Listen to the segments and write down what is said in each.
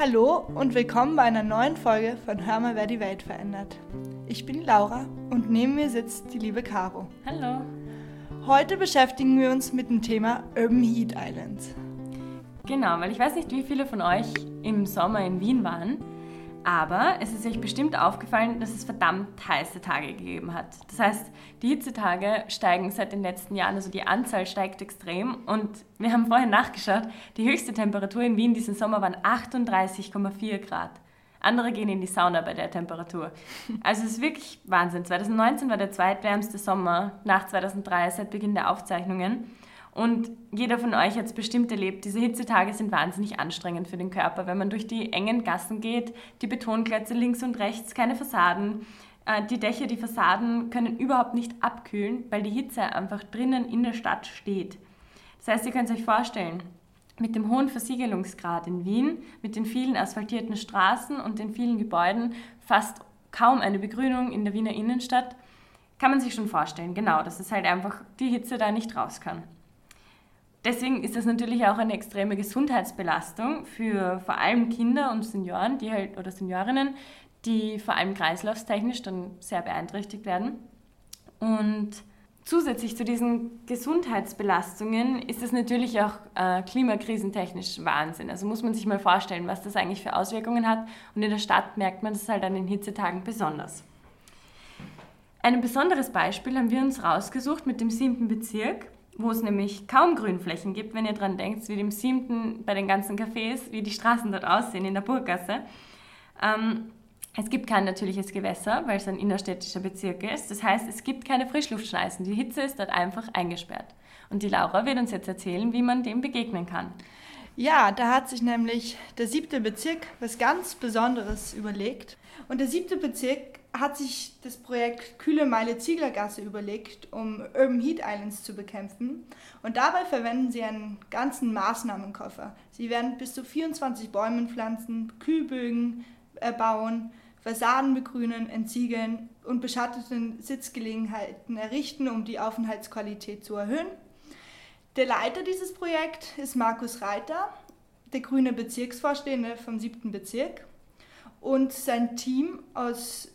Hallo und willkommen bei einer neuen Folge von Hör mal, wer die Welt verändert. Ich bin Laura und neben mir sitzt die liebe Caro. Hallo. Heute beschäftigen wir uns mit dem Thema Urban Heat Islands. Genau, weil ich weiß nicht, wie viele von euch im Sommer in Wien waren. Aber es ist euch bestimmt aufgefallen, dass es verdammt heiße Tage gegeben hat. Das heißt, die Hitzetage steigen seit den letzten Jahren, also die Anzahl steigt extrem. Und wir haben vorhin nachgeschaut, die höchste Temperatur in Wien diesen Sommer waren 38,4 Grad. Andere gehen in die Sauna bei der Temperatur. Also es ist wirklich Wahnsinn. 2019 war der zweitwärmste Sommer nach 2003 seit Beginn der Aufzeichnungen. Und jeder von euch hat es bestimmt erlebt, diese Hitzetage sind wahnsinnig anstrengend für den Körper, wenn man durch die engen Gassen geht, die Betonklötze links und rechts, keine Fassaden. Äh, die Dächer, die Fassaden können überhaupt nicht abkühlen, weil die Hitze einfach drinnen in der Stadt steht. Das heißt, ihr könnt euch vorstellen, mit dem hohen Versiegelungsgrad in Wien, mit den vielen asphaltierten Straßen und den vielen Gebäuden, fast kaum eine Begrünung in der Wiener Innenstadt, kann man sich schon vorstellen, genau, dass es halt einfach die Hitze da nicht raus kann. Deswegen ist das natürlich auch eine extreme Gesundheitsbelastung für vor allem Kinder und Senioren, die halt oder Seniorinnen, die vor allem kreislaufstechnisch dann sehr beeinträchtigt werden. Und zusätzlich zu diesen Gesundheitsbelastungen ist es natürlich auch äh, klimakrisentechnisch Wahnsinn. Also muss man sich mal vorstellen, was das eigentlich für Auswirkungen hat. Und in der Stadt merkt man das halt an den Hitzetagen besonders. Ein besonderes Beispiel haben wir uns rausgesucht mit dem siebten Bezirk wo es nämlich kaum Grünflächen gibt, wenn ihr dran denkt, wie dem siebten bei den ganzen Cafés, wie die Straßen dort aussehen in der Burggasse. Ähm, es gibt kein natürliches Gewässer, weil es ein innerstädtischer Bezirk ist. Das heißt, es gibt keine Frischluftschneisen. Die Hitze ist dort einfach eingesperrt. Und die Laura wird uns jetzt erzählen, wie man dem begegnen kann. Ja, da hat sich nämlich der siebte Bezirk was ganz Besonderes überlegt. Und der siebte Bezirk hat sich das Projekt Kühle Meile Zieglergasse überlegt, um Urban Heat Islands zu bekämpfen. Und dabei verwenden sie einen ganzen Maßnahmenkoffer. Sie werden bis zu 24 Bäume pflanzen, Kühlbögen erbauen, Fassaden begrünen, entsiegeln und beschattete Sitzgelegenheiten errichten, um die Aufenthaltsqualität zu erhöhen. Der Leiter dieses Projekts ist Markus Reiter, der grüne Bezirksvorstehende vom 7. Bezirk und sein Team aus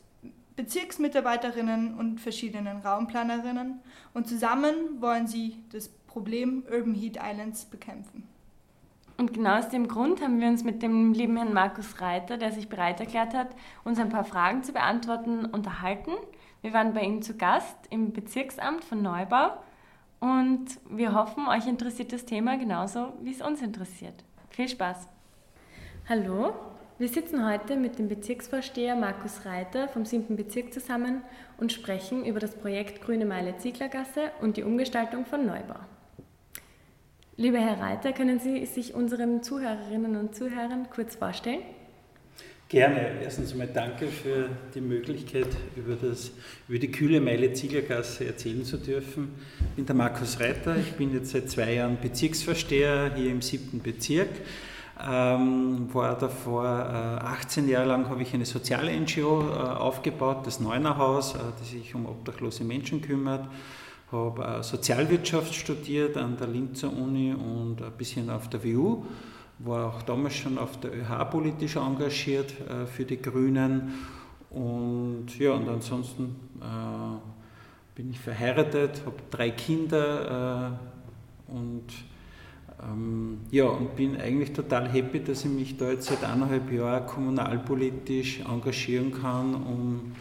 Bezirksmitarbeiterinnen und verschiedenen Raumplanerinnen und zusammen wollen sie das Problem Urban Heat Islands bekämpfen. Und genau aus dem Grund haben wir uns mit dem lieben Herrn Markus Reiter, der sich bereit erklärt hat, uns ein paar Fragen zu beantworten, unterhalten. Wir waren bei ihm zu Gast im Bezirksamt von Neubau und wir hoffen, euch interessiert das Thema genauso, wie es uns interessiert. Viel Spaß! Hallo, wir sitzen heute mit dem Bezirksvorsteher Markus Reiter vom 7. Bezirk zusammen und sprechen über das Projekt Grüne Meile Zieglergasse und die Umgestaltung von Neubau. Lieber Herr Reiter, können Sie sich unseren Zuhörerinnen und Zuhörern kurz vorstellen? Gerne. Erstens einmal danke für die Möglichkeit, über, das, über die kühle Meile Zieglergasse erzählen zu dürfen. Ich bin der Markus Reiter, ich bin jetzt seit zwei Jahren Bezirksvorsteher hier im siebten Bezirk. Ähm, war davor äh, 18 Jahre lang habe ich eine soziale NGO äh, aufgebaut, das Neunerhaus, äh, die sich um obdachlose Menschen kümmert. Habe äh, Sozialwirtschaft studiert an der Linzer Uni und ein bisschen auf der WU war auch damals schon auf der ÖH politisch engagiert äh, für die Grünen. Und ja, und ansonsten äh, bin ich verheiratet, habe drei Kinder äh, und ähm, ja, und bin eigentlich total happy, dass ich mich da jetzt seit eineinhalb Jahren kommunalpolitisch engagieren kann, um,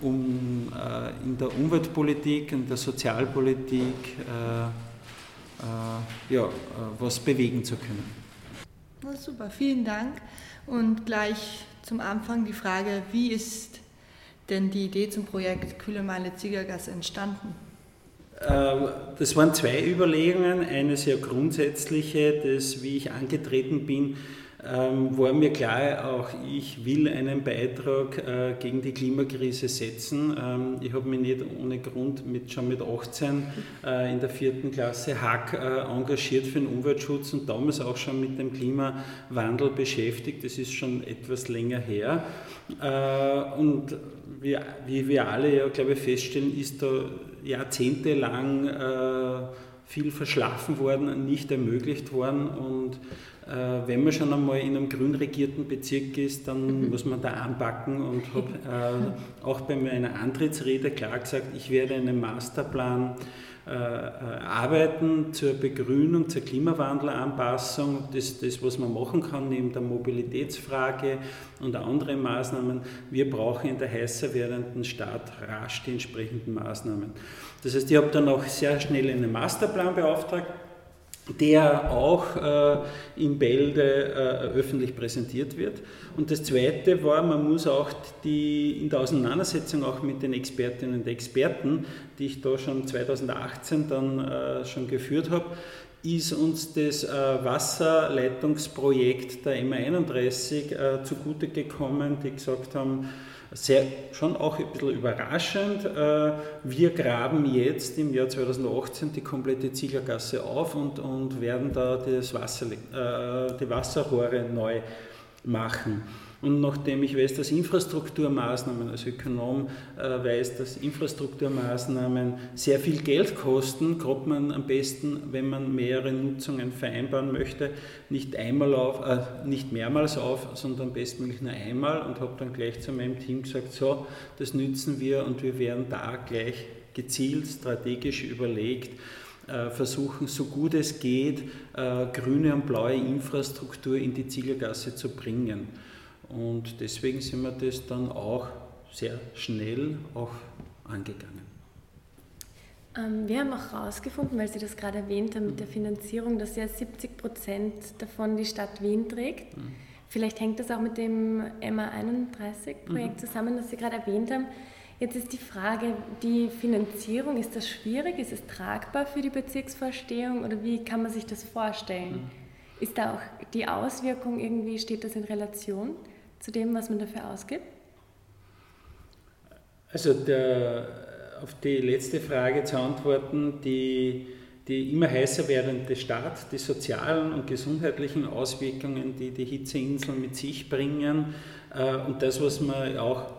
um äh, in der Umweltpolitik, in der Sozialpolitik äh, äh, ja, was bewegen zu können. Na super, vielen Dank. Und gleich zum Anfang die Frage, wie ist denn die Idee zum Projekt Kühle Meile Ziegergasse entstanden? Ähm, das waren zwei Überlegungen. Eine sehr grundsätzliche, das, wie ich angetreten bin, ähm, war mir klar, auch ich will einen Beitrag äh, gegen die Klimakrise setzen. Ähm, ich habe mich nicht ohne Grund mit, schon mit 18 äh, in der vierten Klasse Hack äh, engagiert für den Umweltschutz und damals auch schon mit dem Klimawandel beschäftigt. Das ist schon etwas länger her. Und wie, wie wir alle ja, glaube ich, feststellen, ist da jahrzehntelang viel verschlafen worden, nicht ermöglicht worden und äh, wenn man schon einmal in einem grün regierten Bezirk ist, dann mhm. muss man da anpacken und habe äh, auch bei meiner Antrittsrede klar gesagt, ich werde einen Masterplan äh, äh, arbeiten zur Begrünung, zur Klimawandelanpassung, das, das, was man machen kann neben der Mobilitätsfrage und andere Maßnahmen. Wir brauchen in der heißer werdenden Stadt rasch die entsprechenden Maßnahmen. Das heißt, ich habe dann auch sehr schnell einen Masterplan beauftragt, der auch äh, in Bälde äh, öffentlich präsentiert wird. Und das Zweite war, man muss auch die, in der Auseinandersetzung auch mit den Expertinnen und Experten, die ich da schon 2018 dann äh, schon geführt habe, ist uns das äh, Wasserleitungsprojekt der MA31 äh, zugute gekommen, die gesagt haben, sehr, schon auch ein bisschen überraschend. Äh, wir graben jetzt im Jahr 2018 die komplette Zieglergasse auf und, und werden da das Wasser, äh, die Wasserrohre neu machen. Und nachdem ich weiß, dass Infrastrukturmaßnahmen, als Ökonom äh, weiß, dass Infrastrukturmaßnahmen sehr viel Geld kosten, kommt man am besten, wenn man mehrere Nutzungen vereinbaren möchte, nicht, einmal auf, äh, nicht mehrmals auf, sondern bestmöglich nur einmal und habe dann gleich zu meinem Team gesagt, so, das nützen wir und wir werden da gleich gezielt, strategisch überlegt, äh, versuchen, so gut es geht, äh, grüne und blaue Infrastruktur in die Ziegelgasse zu bringen. Und deswegen sind wir das dann auch sehr schnell auch angegangen. Ähm, wir haben auch herausgefunden, weil Sie das gerade erwähnt haben mit der Finanzierung, dass ja 70 Prozent davon die Stadt Wien trägt. Mhm. Vielleicht hängt das auch mit dem MA31-Projekt mhm. zusammen, das Sie gerade erwähnt haben. Jetzt ist die Frage, die Finanzierung, ist das schwierig? Ist es tragbar für die Bezirksvorstehung oder wie kann man sich das vorstellen? Mhm. Ist da auch die Auswirkung irgendwie, steht das in Relation? Zu dem, was man dafür ausgibt? Also der, auf die letzte Frage zu antworten, die, die immer heißer werdende Stadt, die sozialen und gesundheitlichen Auswirkungen, die die Hitzeinseln mit sich bringen äh, und das, was man auch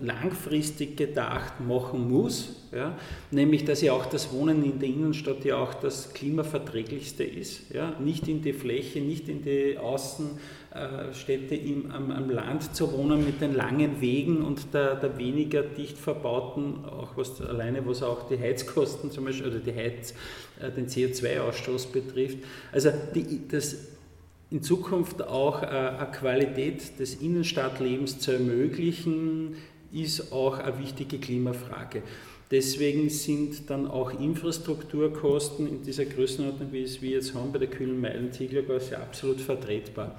langfristig gedacht machen muss, ja, nämlich dass ja auch das Wohnen in der Innenstadt ja auch das klimaverträglichste ist, ja, nicht in die Fläche, nicht in die Außenstädte im, am, am, Land zu wohnen mit den langen Wegen und der, der, weniger dicht verbauten, auch was alleine was auch die Heizkosten zum Beispiel oder die Heiz, äh, den CO2-Ausstoß betrifft. Also die, das in Zukunft auch äh, eine Qualität des Innenstadtlebens zu ermöglichen, ist auch eine wichtige Klimafrage. Deswegen sind dann auch Infrastrukturkosten in dieser Größenordnung, wie es wir jetzt haben bei der kühlen Meilen-Zieglergasse, absolut vertretbar.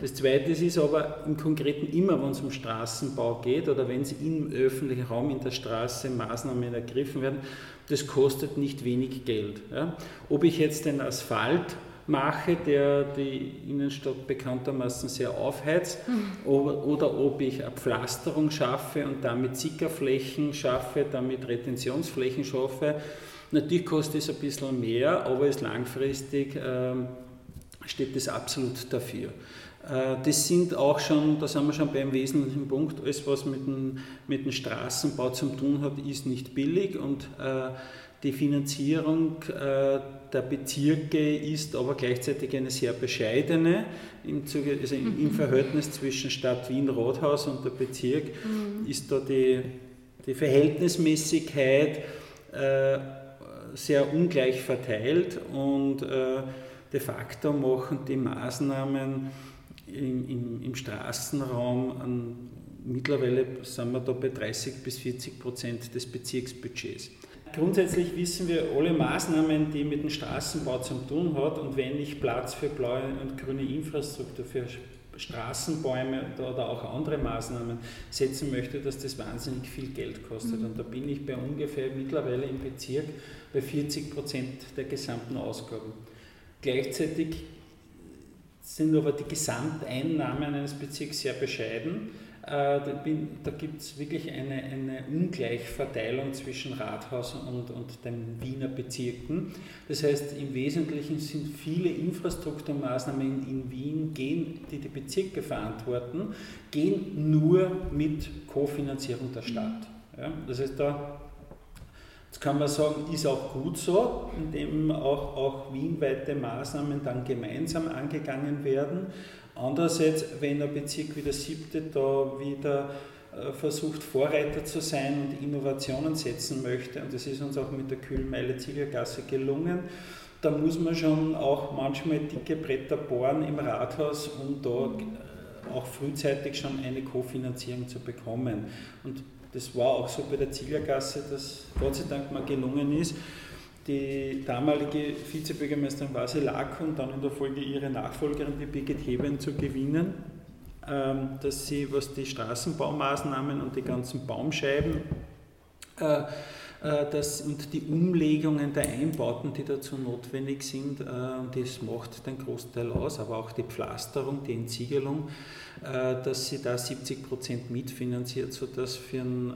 Das Zweite ist aber im Konkreten immer, wenn es um Straßenbau geht oder wenn es im öffentlichen Raum in der Straße Maßnahmen ergriffen werden, das kostet nicht wenig Geld. Ja. Ob ich jetzt den Asphalt mache, der die Innenstadt bekanntermaßen sehr aufheizt, mhm. oder, ob ich eine Pflasterung schaffe und damit Sickerflächen schaffe, damit Retentionsflächen schaffe. Natürlich kostet es ein bisschen mehr, aber ist langfristig äh, steht das absolut dafür. Äh, das sind auch schon, da sind wir schon beim wesentlichen Punkt, alles was mit dem, mit dem Straßenbau zu tun hat, ist nicht billig und äh, die Finanzierung äh, der Bezirke ist aber gleichzeitig eine sehr bescheidene im, Zuge, also im mhm. Verhältnis zwischen Stadt Wien, Rathaus und der Bezirk mhm. ist da die, die Verhältnismäßigkeit äh, sehr ungleich verteilt und äh, de facto machen die Maßnahmen im, im, im Straßenraum an, mittlerweile sind wir da bei 30 bis 40 Prozent des Bezirksbudgets. Grundsätzlich wissen wir, alle Maßnahmen, die mit dem Straßenbau zu tun hat und wenn ich Platz für blaue und grüne Infrastruktur, für Straßenbäume oder auch andere Maßnahmen setzen möchte, dass das wahnsinnig viel Geld kostet. Mhm. Und da bin ich bei ungefähr mittlerweile im Bezirk bei 40 Prozent der gesamten Ausgaben. Gleichzeitig sind aber die Gesamteinnahmen eines Bezirks sehr bescheiden. Äh, da, gibt es wirklich eine, eine Ungleichverteilung zwischen Rathaus und, und den Wiener Bezirken. Das heißt, im Wesentlichen sind viele Infrastrukturmaßnahmen in, in Wien, gehen, die die Bezirke verantworten, gehen nur mit Kofinanzierung der Stadt. Ja, das heißt, da Jetzt kann man sagen, ist auch gut so, indem auch, auch wienweite Maßnahmen dann gemeinsam angegangen werden. Andererseits, wenn ein Bezirk wie der siebte da wieder äh, versucht, Vorreiter zu sein und Innovationen setzen möchte, und das ist uns auch mit der Kühlmeile Ziegelgasse gelungen, da muss man schon auch manchmal dicke Bretter bohren im Rathaus, um da äh, auch frühzeitig schon eine Kofinanzierung zu bekommen. Und das war auch so bei der Ziegergasse, dass Gott sei Dank mal gelungen ist, die damalige Vizebürgermeisterin Vasi Lack und dann in der Folge ihre Nachfolgerin, die Birgit Heben, zu gewinnen, ähm, dass sie, was die Straßenbaumaßnahmen und die ganzen Baumscheiben äh, äh, das, und die Umlegungen der Einbauten, die dazu notwendig sind, äh, das macht den Großteil aus, aber auch die Pflasterung, die Entsiegelung, dass sie da 70 Prozent mitfinanziert, sodass für einen,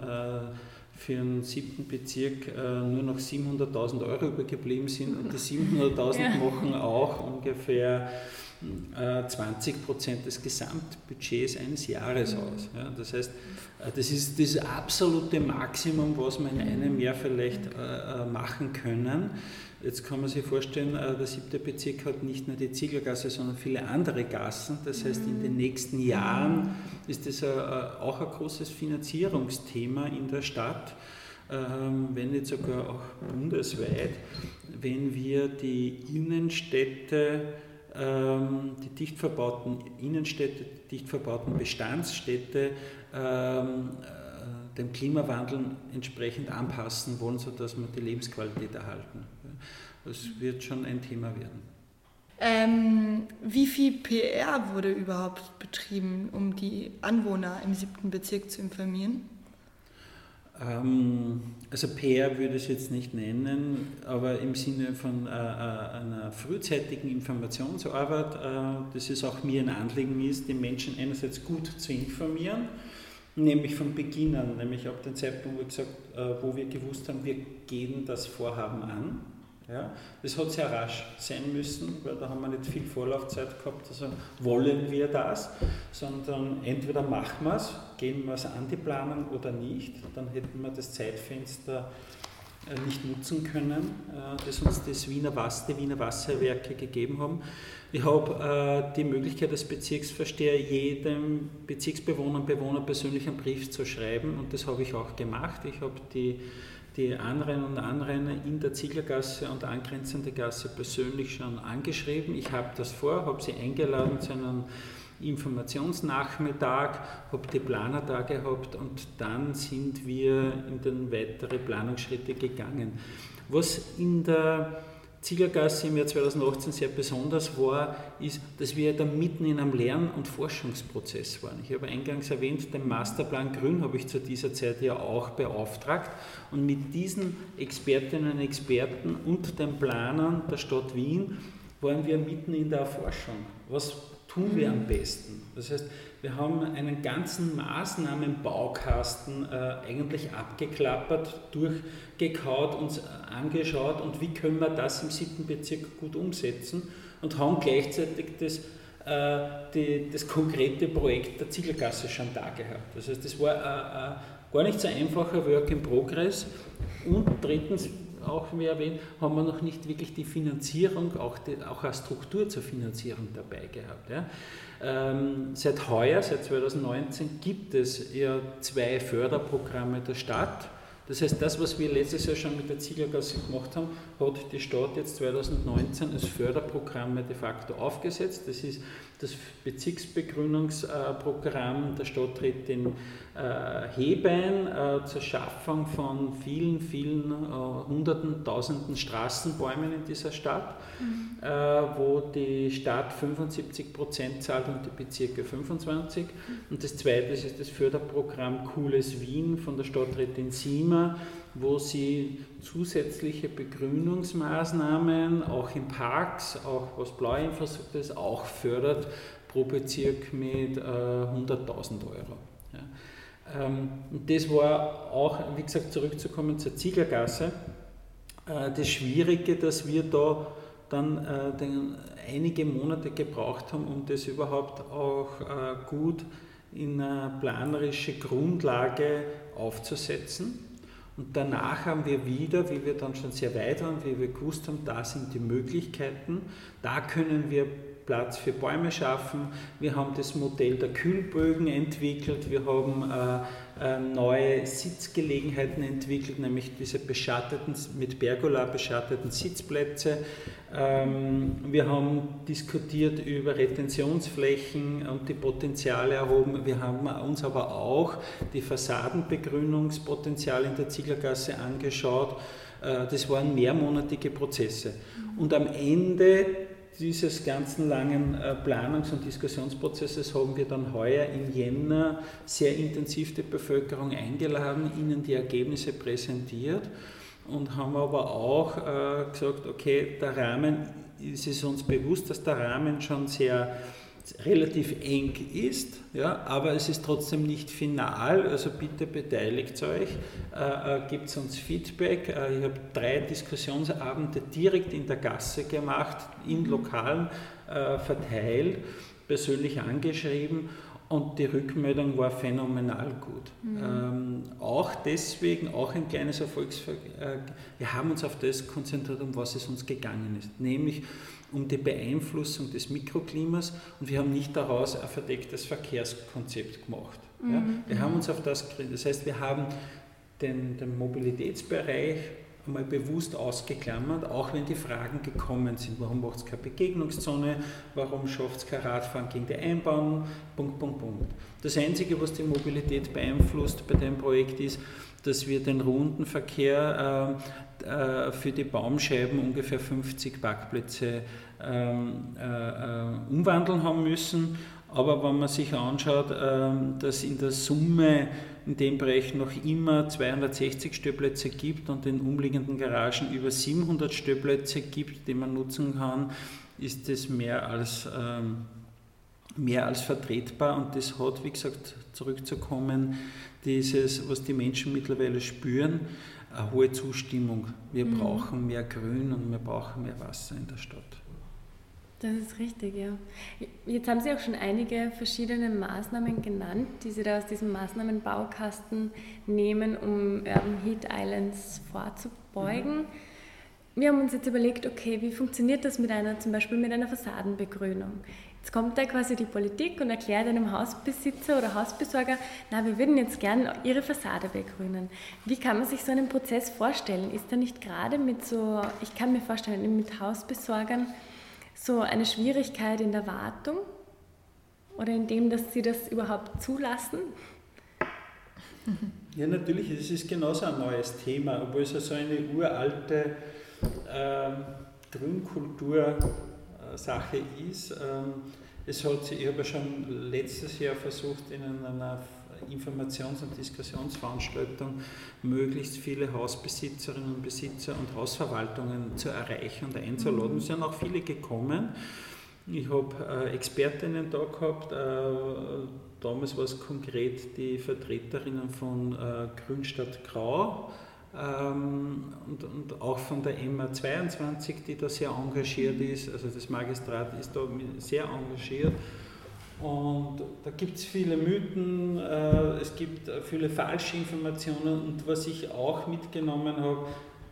für einen siebten Bezirk nur noch 700.000 Euro übergeblieben sind und die 700.000 ja. machen auch ungefähr 20 Prozent des Gesamtbudgets eines Jahres aus. Ja, das heißt, äh, das ist das absolute Maximum, was wir in einem Jahr vielleicht äh, äh, machen können. Jetzt kann man sich vorstellen, der siebte Bezirk hat nicht nur die Ziegelgasse, sondern viele andere Gassen. Das heißt, in den nächsten Jahren ist das auch ein großes Finanzierungsthema in der Stadt, ähm, wenn nicht sogar auch bundesweit, wenn wir die Innenstädte ähm, die dicht verbauten Innenstädte, die dicht verbauten Bestandsstädte ähm, äh, dem Klimawandel entsprechend anpassen wollen, sodass wir die Lebensqualität erhalten. Das wird schon ein Thema werden. Ähm, wie viel PR wurde überhaupt betrieben, um die Anwohner im siebten Bezirk zu informieren? Ähm, also PR würde ich es jetzt nicht nennen, aber im Sinne von äh, äh, einer frühzeitigen Informationsarbeit, äh, dass es auch mir ein Anliegen ist, die Menschen einerseits gut zu informieren, nämlich von Beginn an, nämlich ab dem Zeitpunkt, wo, gesagt, wo wir gewusst haben, wir gehen das Vorhaben an. Ja, das hat sehr rasch sein müssen, weil da haben wir nicht viel Vorlaufzeit gehabt, also wollen wir das, sondern entweder machen wir es, gehen wir es an die Planung oder nicht, dann hätten wir das Zeitfenster äh, nicht nutzen können, äh, das uns das Wiener Wasser, die Wiener Wasserwerke gegeben haben. Ich habe äh, die Möglichkeit als Bezirksversteher jedem Bezirksbewohner und Bewohner persönlich einen Brief zu schreiben und das habe ich auch gemacht. Ich habe die die Anrainer und Anrainer in der Zieglergasse und angrenzende Gasse persönlich schon angeschrieben. Ich habe das vor, habe sie eingeladen zu einem Informationsnachmittag, habe die Planer da gehabt und dann sind wir in den weitere Planungsschritte gegangen. Was in der Ziegergasse im Jahr 2018 sehr besonders war, ist, dass wir da mitten in einem Lern- und Forschungsprozess waren. Ich habe eingangs erwähnt, den Masterplan Grün habe ich zu dieser Zeit ja auch beauftragt und mit diesen Expertinnen und Experten und den Planern der Stadt Wien waren wir mitten in der Erforschung. Was tun wir am besten? Das heißt, wir haben einen ganzen Maßnahmenbaukasten äh, eigentlich abgeklappert, durchgekaut, uns angeschaut und wie können wir das im siebten Bezirk gut umsetzen und haben gleichzeitig das, äh, die, das konkrete Projekt der Ziegelgasse schon da gehabt. Das heißt, das war äh, äh, gar nicht so einfacher Work in Progress. Und drittens, auch wie erwähnt, haben wir noch nicht wirklich die Finanzierung, auch, die, auch eine Struktur zur Finanzierung dabei gehabt. Ja. Ähm, seit heuer, seit 2019, gibt es ja zwei Förderprogramme der Stadt. Das heißt, das, was wir letztes Jahr schon mit der Ziegelgasse gemacht haben, hat die Stadt jetzt 2019 als Förderprogramme de facto aufgesetzt. Das ist das Bezirksbegrünungsprogramm der Stadt tritt in äh, Hebein äh, zur Schaffung von vielen, vielen äh, Hunderten, Tausenden Straßenbäumen in dieser Stadt, mhm. wo die Stadt 75 Prozent zahlt und die Bezirke 25. Und das zweite ist das Förderprogramm Cooles Wien von der Stadträtin Siemer, wo sie zusätzliche Begrünungsmaßnahmen auch in Parks, auch was Blauinfrastruktur ist, auch fördert pro Bezirk mit äh, 100.000 Euro. Ja. Ähm, das war auch, wie gesagt, zurückzukommen zur Zieglergasse, äh, das Schwierige, dass wir da dann äh, den, einige Monate gebraucht haben, um das überhaupt auch äh, gut in eine planerische Grundlage aufzusetzen Und danach haben wir wieder, wie wir dann schon sehr weit waren, wie wir gewusst haben, da sind die Möglichkeiten, da können wir Platz für Bäume schaffen. Wir haben das Modell der Kühlbögen entwickelt. Wir haben äh, äh, neue Sitzgelegenheiten entwickelt, nämlich diese beschatteten, mit Pergola beschatteten Sitzplätze. Ähm, wir haben diskutiert über Retentionsflächen und die Potenziale erhoben. Wir haben uns aber auch die Fassadenbegrünungspotenziale in der Zieglergasse angeschaut. Äh, das waren mehrmonatige Prozesse. Und am Ende dieses ganzen langen äh, Planungs- und Diskussionsprozesses haben wir dann heuer im Jänner sehr intensiv die Bevölkerung eingeladen, ihnen die Ergebnisse präsentiert und haben aber auch äh, gesagt, okay, der Rahmen, es ist uns bewusst, dass der Rahmen schon sehr relativ eng ist, ja, aber es ist trotzdem nicht final, also bitte beteiligt euch, äh, äh, gebt uns Feedback. Äh, ich habe drei Diskussionsabende direkt in der Gasse gemacht, in. Lokalen äh, verteilt, persönlich angeschrieben und die Rückmeldung war phänomenal gut. Mhm. Ähm, auch deswegen, auch ein kleines Erfolgsfall, äh, wir haben uns auf das konzentriert, um was es uns gegangen ist, nämlich um die Beeinflussung des Mikroklimas und wir haben nicht daraus ein verdecktes Verkehrskonzept gemacht. Mhm. Ja? Wir haben uns auf das. Das heißt, wir haben den, den Mobilitätsbereich einmal bewusst ausgeklammert, auch wenn die Fragen gekommen sind. Warum macht es keine Begegnungszone? Warum schafft es kein Radfahren gegen die Einbahn? Punkt, Punkt, Punkt. Das Einzige, was die Mobilität beeinflusst bei dem Projekt ist, dass wir den Rundenverkehr äh, äh, für die Baumscheiben ungefähr 50 Parkplätze ähm, äh, äh, umwandeln haben müssen. Aber wenn man sich anschaut, ähm, dass in der Summe in dem Bereich noch immer 260 Stellplätze gibt und in umliegenden Garagen über 700 Stellplätze gibt, die man nutzen kann, ist das mehr als, ähm, mehr als vertretbar. Und das hat, wie gesagt, zurückzukommen, dieses, was die Menschen mittlerweile spüren, eine hohe Zustimmung. Wir mhm. brauchen mehr Grün und wir brauchen mehr Wasser in der Stadt. Das ist richtig, ja. Jetzt haben Sie auch schon einige verschiedene Maßnahmen genannt, die Sie da aus diesem Maßnahmenbaukasten nehmen, um Urban Heat Islands vorzubeugen. Mhm. Wir haben uns jetzt überlegt, okay, wie funktioniert das mit einer, zum Beispiel mit einer Fassadenbegrünung? Jetzt kommt da quasi die Politik und erklärt einem Hausbesitzer oder Hausbesorger, na, wir würden jetzt gern Ihre Fassade begrünen. Wie kann man sich so einen Prozess vorstellen? Ist da nicht gerade mit so, ich kann mir vorstellen, mit Hausbesorgern, so eine Schwierigkeit in der Wartung oder in dem, dass sie das überhaupt zulassen? Ja, natürlich, es ist genauso ein neues Thema, obwohl es ja so eine uralte äh, Grünkultur-Sache ist. Ähm, es hat, ich habe schon letztes Jahr versucht, in einer Informations- und Diskussionsveranstaltung möglichst viele Hausbesitzerinnen und Besitzer und Hausverwaltungen zu erreichen und einzuladen. Es sind auch viele gekommen. Ich habe äh, Expertinnen da gehabt. Äh, damals war es konkret die Vertreterinnen von äh, Grünstadt Grau ähm, und, und, auch von der MA22, die da sehr engagiert ist. Also das Magistrat ist da sehr engagiert. Und da gibt es viele Mythen, äh, es gibt viele falsche Informationen und was ich auch mitgenommen habe,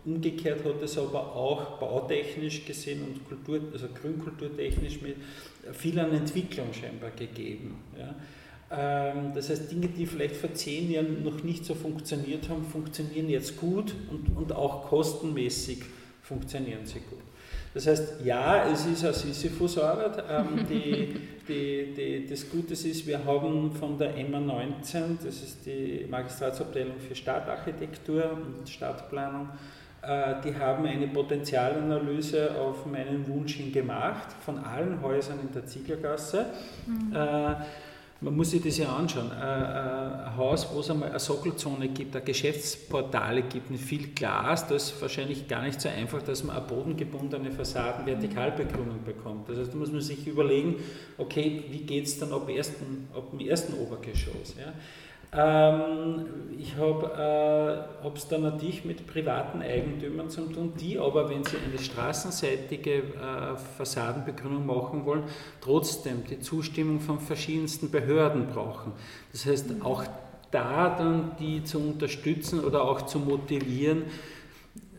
umgekehrt hat es aber auch bautechnisch gesehen und Kultur, also grünkulturtechnisch mit viel an Entwicklung scheinbar gegeben. Ja. Ähm, das heißt, Dinge, die vielleicht vor zehn Jahren noch nicht so funktioniert haben, funktionieren jetzt gut und, und auch kostenmäßig funktionieren sie gut. Das heißt, ja, es ist eine Sisyphus-Arbeit. Ähm, die, die, die, das Gute ist, wir haben von der MA19, das ist die Magistratsabteilung für Stadtarchitektur und Stadtplanung, äh, die haben eine Potenzialanalyse auf meinen Wunsch hin gemacht, von allen Häusern in der Zieglergasse. Mhm. Äh, man muss sich das ja anschauen. Ein Haus, wo es einmal eine Sockelzone gibt, ein Geschäftsportale gibt, mit viel Glas, da ist wahrscheinlich gar nicht so einfach, dass man eine bodengebundene Fassadenvertikalbegrünung bekommt. Das heißt, da muss man sich überlegen, okay, wie geht es dann ab, ersten, ab dem ersten Obergeschoss? Ja? Ähm, ich habe es äh, dann natürlich mit privaten Eigentümern zu tun, die aber, wenn sie eine straßenseitige äh, Fassadenbegrünung machen wollen, trotzdem die Zustimmung von verschiedensten Behörden brauchen. Das heißt, auch da dann die zu unterstützen oder auch zu motivieren.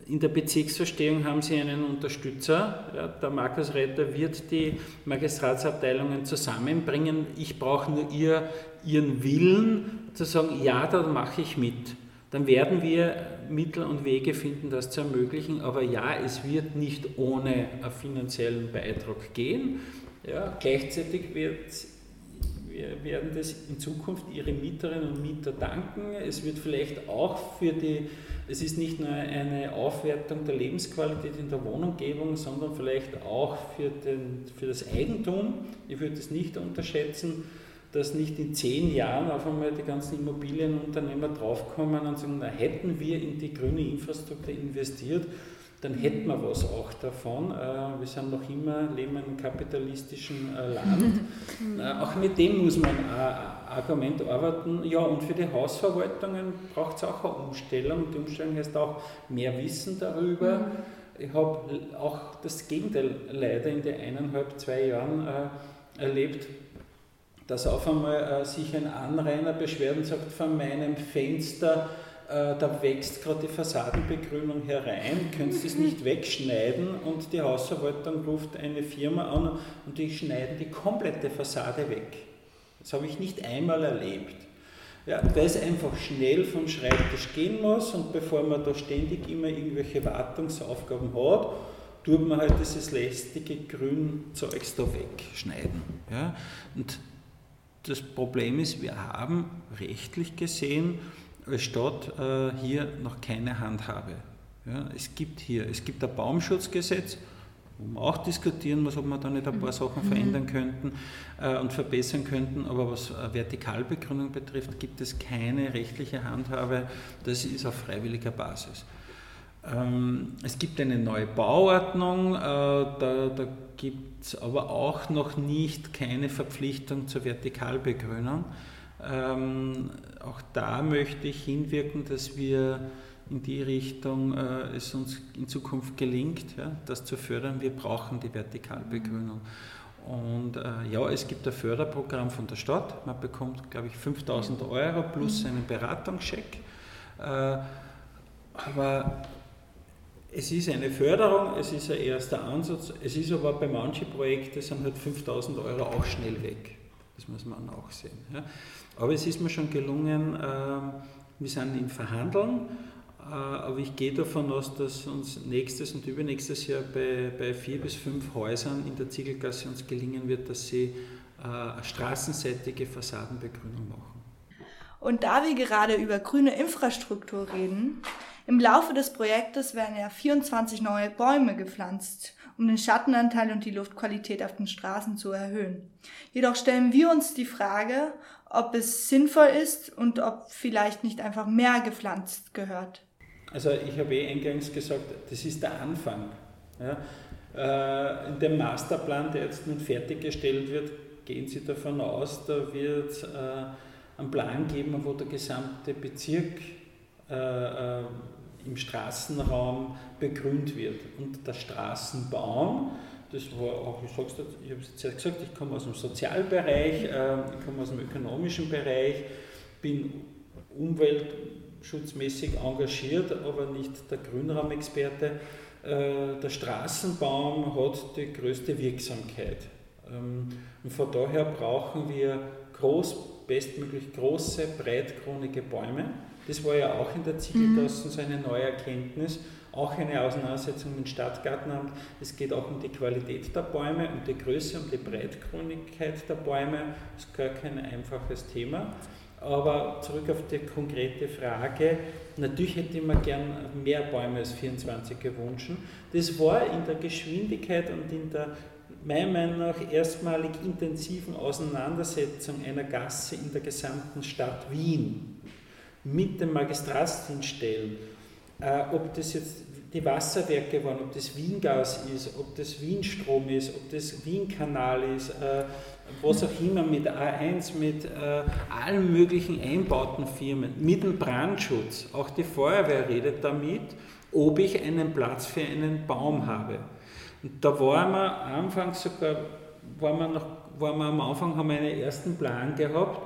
In der Bezirksverstehung haben Sie einen Unterstützer. Ja, der Markus Retter wird die Magistratsabteilungen zusammenbringen. Ich brauche nur ihr, Ihren Willen zu sagen, ja, da mache ich mit. Dann werden wir Mittel und Wege finden, das zu ermöglichen. Aber ja, es wird nicht ohne einen finanziellen Beitrag gehen. Ja, gleichzeitig wird wir werden das in Zukunft Ihre Mieterinnen und Mieter danken. Es wird vielleicht auch für die, es ist nicht nur eine Aufwertung der Lebensqualität in der Wohnumgebung, sondern vielleicht auch für, den, für das Eigentum. Ich würde es nicht unterschätzen, dass nicht in zehn Jahren auf einmal die ganzen Immobilienunternehmer draufkommen und sagen, na, hätten wir in die grüne Infrastruktur investiert, dann hätten wir was auch davon. Äh, wir sind noch immer, leben in einem kapitalistischen äh, Land. Äh, auch mit dem muss man ein Argument arbeiten. Ja, und für die Hausverwaltungen braucht es auch eine Umstellung. Die Umstellung heißt auch mehr Wissen darüber. Ich habe auch das Gegenteil leider in den eineinhalb, zwei Jahren erlebt, dass auf einmal sich ein Anrainer beschwert und sagt, von meinem Fenster äh, da wächst gerade die Fassadenbegrünung herein, könntest es nicht wegschneiden und die Hausverwaltung ruft eine Firma an und die schneiden die komplette Fassade weg. Das habe ich nicht einmal erlebt. Ja, weil es einfach schnell vom Schreibtisch gehen muss und bevor man da ständig immer irgendwelche Wartungsaufgaben hat, tut man halt dieses lästige Grünzeugs da wegschneiden. Ja? Und das Problem ist, wir haben rechtlich gesehen als Stadt äh, hier noch keine Handhabe. Ja, es gibt hier, es gibt ein Baumschutzgesetz, wo man auch diskutieren muss, ob man da nicht ein paar mhm. Sachen verändern mhm. könnten äh, und verbessern könnten. Aber was äh, Vertikalbegründung betrifft, gibt es keine rechtliche Handhabe. Das ist auf freiwilliger Basis. Ähm, es gibt eine neue Bauordnung, äh, da, da gibt es aber auch noch nicht keine Verpflichtung zur Vertikalbegrünung. Ähm, auch da möchte ich hinwirken, dass wir in die Richtung äh, es uns in Zukunft gelingt, ja, das zu fördern. Wir brauchen die Vertikalbegrünung. Und äh, ja, es gibt ein Förderprogramm von der Stadt. Man bekommt, glaube ich, 5000 Euro plus mhm. einen Beratungscheck. Äh, aber es ist eine Förderung, es ist ein erster Ansatz. Es ist aber bei manchen Projekten sind halt 5000 Euro auch schnell weg. Das muss man auch sehen. Ja. Aber es ist mir schon gelungen, ähm, wir sind in Verhandeln, äh, aber ich gehe davon aus, dass uns nächstes und übernächstes Jahr bei, bei vier bis fünf Häusern in der Ziegelgasse uns gelingen wird, dass sie äh, straßenseitige Fassadenbegrünung machen. Und da wir gerade über grüne Infrastruktur reden, im Laufe des Projektes werden ja 24 neue Bäume gepflanzt um den Schattenanteil und die Luftqualität auf den Straßen zu erhöhen. Jedoch stellen wir uns die Frage, ob es sinnvoll ist und ob vielleicht nicht einfach mehr gepflanzt gehört. Also ich habe eh eingangs gesagt, das ist der Anfang. Ja. Äh, in dem Masterplan, der jetzt nun fertiggestellt wird, gehen Sie davon aus, da wird äh, einen Plan geben, wo der gesamte Bezirk äh, im Straßenraum begrünt wird. Und der Straßenbaum, das war auch, ich, sag's, ich habe es jetzt gesagt, ich komme aus dem Sozialbereich, äh, ich komme aus dem ökonomischen Bereich, bin umweltschutzmäßig engagiert, aber nicht der Grünraumexperte. Äh, der Straßenbaum hat die größte Wirksamkeit. Ähm, und von daher brauchen wir groß, bestmöglich große, breitkronige Bäume das war ja auch in der Ziegelgasse mhm. so eine neue Erkenntnis, auch eine Auseinandersetzung mit dem Stadtgartenamt. Es geht auch um die Qualität der Bäume, um die Größe, um die Breitkrönigkeit der Bäume. Das ist gar kein einfaches Thema. Aber zurück auf die konkrete Frage. Natürlich hätte ich mir gern mehr Bäume als 24 gewünscht. Das war in der Geschwindigkeit und in der meiner Meinung nach erstmalig intensiven Auseinandersetzung einer Gasse in der gesamten Stadt Wien mit dem Magistratsdienststellen, äh, ob das jetzt die Wasserwerke waren, ob das Wiengas ist, ob das Wienstrom ist, ob das Wienkanal ist, äh, was auch immer mit A1, mit äh, allen möglichen Einbautenfirmen, mit dem Brandschutz, auch die Feuerwehr redet damit, ob ich einen Platz für einen Baum habe. Und da waren wir am Anfang sogar, waren wir noch, waren wir am Anfang, haben wir einen ersten Plan gehabt,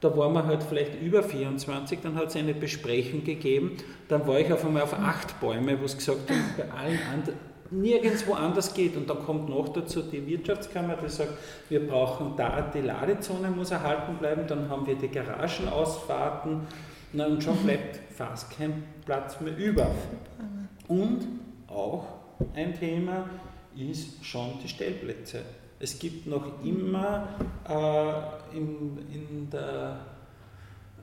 Da waren wir halt vielleicht über 24, dann hat es eine Besprechung gegeben. Dann war ich auf einmal auf acht Bäume, wo es gesagt haben, bei allen anderen, nirgendwo anders geht. Und dann kommt noch dazu die Wirtschaftskammer, die sagt, wir brauchen da, die Ladezone muss erhalten bleiben, dann haben wir die Garagenausfahrten na, und schon bleibt fast kein Platz mehr über. Und auch ein Thema ist schon die Stellplätze. Es gibt noch immer äh, in, in der,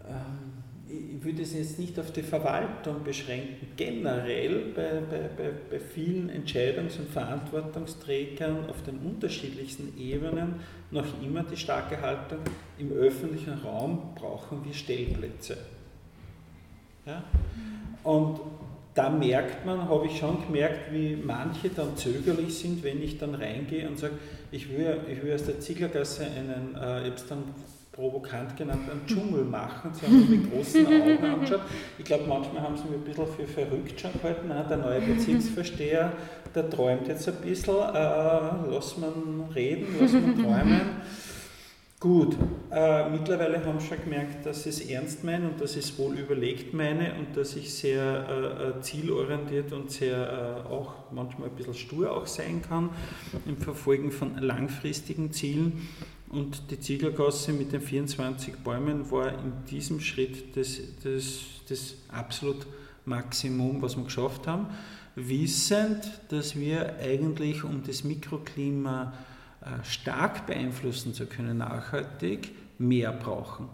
äh, ich würde es jetzt nicht auf die Verwaltung beschränken, generell bei, bei, bei, bei vielen Entscheidungs- und Verantwortungsträgern auf den unterschiedlichsten Ebenen noch immer die starke Haltung, im öffentlichen Raum brauchen wir Stellplätze. Ja? Und da merkt man, habe ich schon gemerkt, wie manche dann zögerlich sind, wenn ich dann reingehe und sage, ich will, ich will aus der Zieglergasse einen, äh, ich habe es dann provokant genannt, einen Dschungel machen. Sie haben mich mit großen Augen angeschaut. Ich glaube, manchmal haben sie mich ein bisschen für verrückt schon gehalten. Ah, der neue Bezirksversteher, der träumt jetzt ein bisschen, äh, lass man reden, lass man träumen. Gut, äh, mittlerweile haben wir schon gemerkt, dass ich es ernst meine und dass ich es wohl überlegt meine und dass ich sehr äh, äh, zielorientiert und sehr äh, auch manchmal ein bisschen stur auch sein kann im Verfolgen von langfristigen Zielen. Und die Zieglergasse mit den 24 Bäumen war in diesem Schritt das, das, das absolut Maximum, was wir geschafft haben, wissend, dass wir eigentlich um das Mikroklima stark beeinflussen zu können, nachhaltig, mehr brauchen.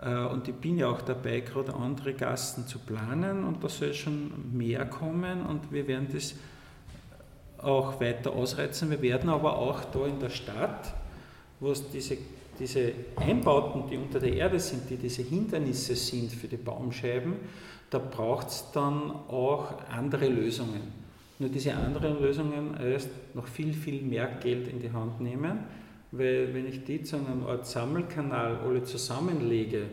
Äh, und ich bin ja auch dabei, gerade andere Gassen zu planen und da soll schon mehr kommen und wir werden das auch weiter ausreizen. Wir werden aber auch da in der Stadt, wo es diese, diese Einbauten, die unter der Erde sind, die diese Hindernisse sind für die Baumscheiben, da braucht es dann auch andere Lösungen. Nur diese anderen Lösungen erst noch viel, viel mehr Geld in die Hand nehmen, weil wenn ich die zu einem Art Sammelkanal alle zusammenlege,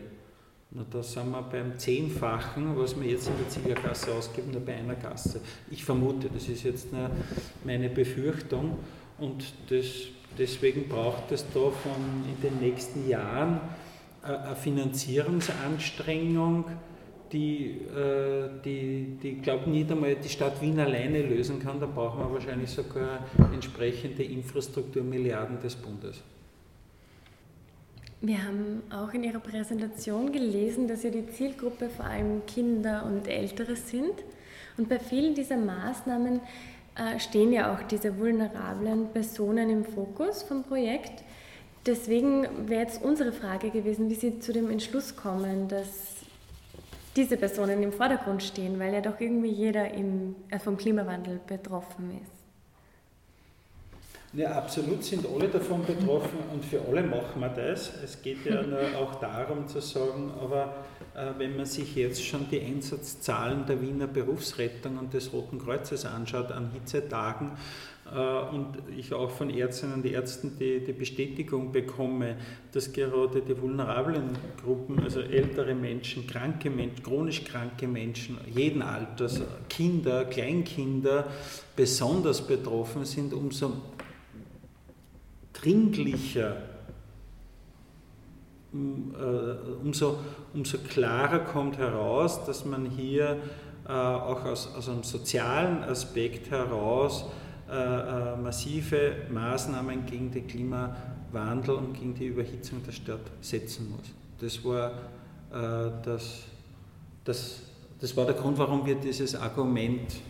na, da sind wir beim Zehnfachen, was wir jetzt in der Ziegergasse ausgeben, nur bei einer Gasse. Ich vermute, das ist jetzt meine Befürchtung und das, deswegen braucht es da von in den nächsten Jahren äh, eine Finanzierungsanstrengung, die, äh, die, die glaube nicht einmal die Stadt Wien alleine lösen kann. Da brauchen wir wahrscheinlich sogar entsprechende Infrastrukturmilliarden des Bundes. Wir haben auch in Ihrer Präsentation gelesen, dass ja die Zielgruppe vor allem Kinder und Ältere sind. Und bei vielen dieser Maßnahmen äh, stehen ja auch diese vulnerablen Personen im Fokus vom Projekt. Deswegen wäre jetzt unsere Frage gewesen, wie Sie zu dem Entschluss kommen, dass diese Personen im Vordergrund stehen, weil ja doch irgendwie jeder im, äh, vom Klimawandel betroffen ist. Ja, absolut sind alle davon betroffen und für alle machen wir das. Es geht ja nur auch darum zu sagen, aber wenn man sich jetzt schon die Einsatzzahlen der Wiener Berufsrettung und des Roten Kreuzes anschaut an Hitzetagen, äh, und ich auch von Ärztinnen und Ärzten die, die Bestätigung bekomme, dass gerade die vulnerablen Gruppen, also ältere Menschen, kranke Menschen, chronisch kranke Menschen, jeden Alters, Kinder, Kleinkinder besonders betroffen sind, umso dringlicher äh, umso, umso klarer kommt heraus, dass man hier äh, auch aus, aus einem sozialen Aspekt heraus äh, äh, massive Maßnahmen gegen den Klimawandel und gegen die Überhitzung der Stadt setzen muss. Das war, äh, das, das, das war der Grund, warum wir dieses Argument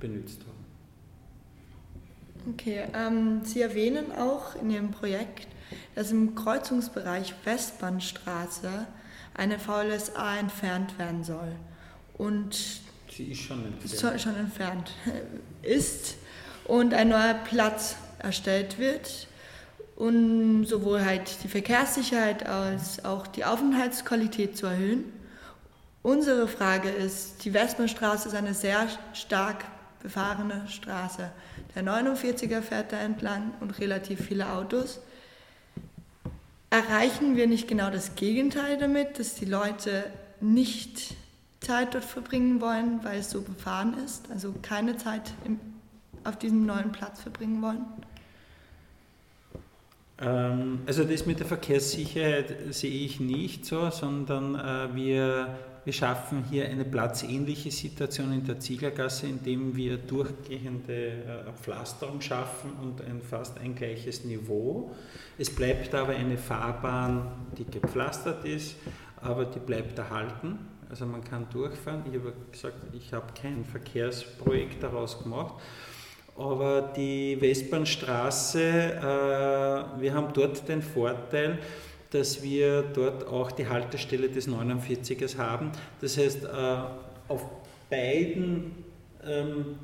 benutzt haben. Okay, ähm, Sie erwähnen auch in Ihrem Projekt, dass im Kreuzungsbereich Westbahnstraße eine VLSA entfernt werden soll. Und sie ist schon entfernt. Schon entfernt. Ist und ein neuer Platz erstellt wird, um sowohl halt die Verkehrssicherheit als auch die Aufenthaltsqualität zu erhöhen. Unsere Frage ist, die Westbahnstraße ist eine sehr stark befahrene Straße. Der 49er fährt da entlang und relativ viele Autos. Erreichen wir nicht genau das Gegenteil damit, dass die Leute nicht Zeit dort verbringen wollen, weil es so befahren ist, also keine Zeit im auf diesem neuen Platz verbringen wollen? Ähm, also das mit der Verkehrssicherheit sehe ich nicht so, sondern äh, wir, wir schaffen hier eine platzähnliche Situation in der Zieglergasse, indem wir durchgehende äh, Pflasterung schaffen und ein fast ein gleiches Niveau. Es bleibt aber eine Fahrbahn, die gepflastert ist, aber die bleibt erhalten. Also man kann durchfahren. Ich habe gesagt, ich habe kein Verkehrsprojekt daraus gemacht. Aber die Westbahnstraße, äh, wir haben dort den Vorteil, dass wir dort auch die Haltestelle des 49ers haben. Das heißt, äh, auf beiden ähm,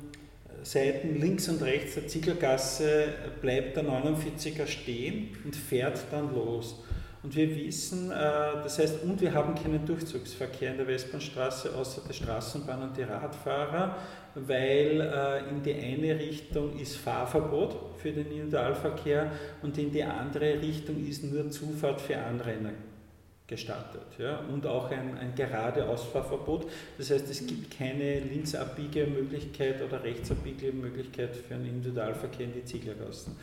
Seiten links und rechts der Ziegelgasse bleibt der 49er stehen und fährt dann los. Und wir wissen, äh, das heißt, und wir haben keinen Durchzugsverkehr in der Westbahnstraße außer der Straßenbahn und die Radfahrer, weil äh, in die eine Richtung ist Fahrverbot für den Individualverkehr und in die andere Richtung ist nur Zufahrt für Anrenner gestattet ja, und auch ein, ein gerade Ausfahrverbot. Das heißt, es gibt keine Linksabbiegemöglichkeit oder Rechtsabbiegemöglichkeit für einen Individualverkehr in die Zieglergassen.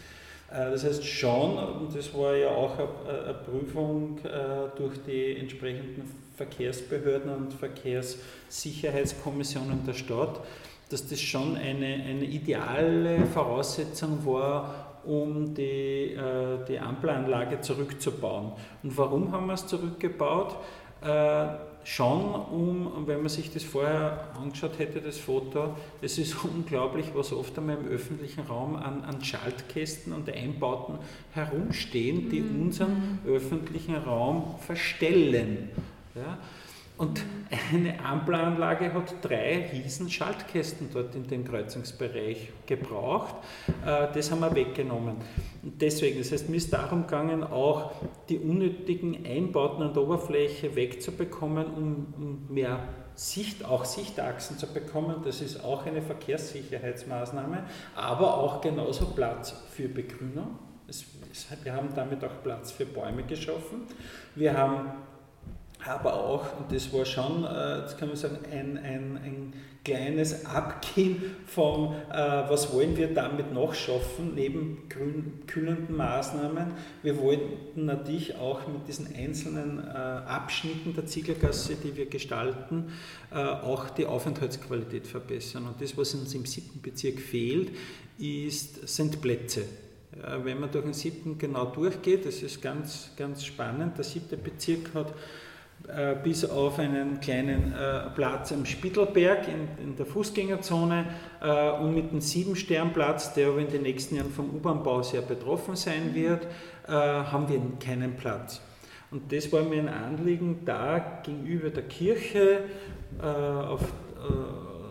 Äh, das heißt schon, und das war ja auch eine Prüfung äh, durch die entsprechenden Verkehrsbehörden und Verkehrssicherheitskommissionen der Stadt, dass das schon eine, eine ideale Voraussetzung war, um die, äh, die Ampelanlage zurückzubauen. Und warum haben wir es zurückgebaut? Schon um, wenn man sich das vorher angeschaut hätte, das Foto, es ist unglaublich, was oft einmal im öffentlichen Raum an, an Schaltkästen und Einbauten herumstehen, die mhm. unseren öffentlichen Raum verstellen. Ja? Und eine Ampelanlage hat drei riesen Schaltkästen dort in dem Kreuzungsbereich gebraucht. Äh, das haben wir weggenommen. Und deswegen, das heißt, mir ist darum gegangen, auch die unnötigen Einbauten an der Oberfläche wegzubekommen, um, mehr Sicht, auch Sichtachsen zu bekommen. Das ist auch eine Verkehrssicherheitsmaßnahme, aber auch genauso Platz für Begrünung. wir haben damit auch Platz für Bäume geschaffen. Wir haben aber auch, und das war schon, äh, jetzt kann man sagen, ein, ein, ein kleines Abgehen von, äh, was wollen wir damit noch schaffen, neben kühlenden Maßnahmen. Wir wollten natürlich auch mit diesen einzelnen äh, Abschnitten der Ziegelgasse, die wir gestalten, auch die Aufenthaltsqualität verbessern. Und das, was uns im siebten Bezirk fehlt, ist, sind Plätze. Wenn man durch den siebten genau durchgeht, das ist ganz, ganz spannend. Der siebte Bezirk hat äh, bis auf einen kleinen äh, Platz am Spittelberg in, der Fußgängerzone äh, und mit dem Siebensternplatz, der aber in den nächsten Jahren vom U-Bahn-Bau sehr betroffen sein wird, haben wir keinen Platz. Und das war mir ein Anliegen, da gegenüber der Kirche auf,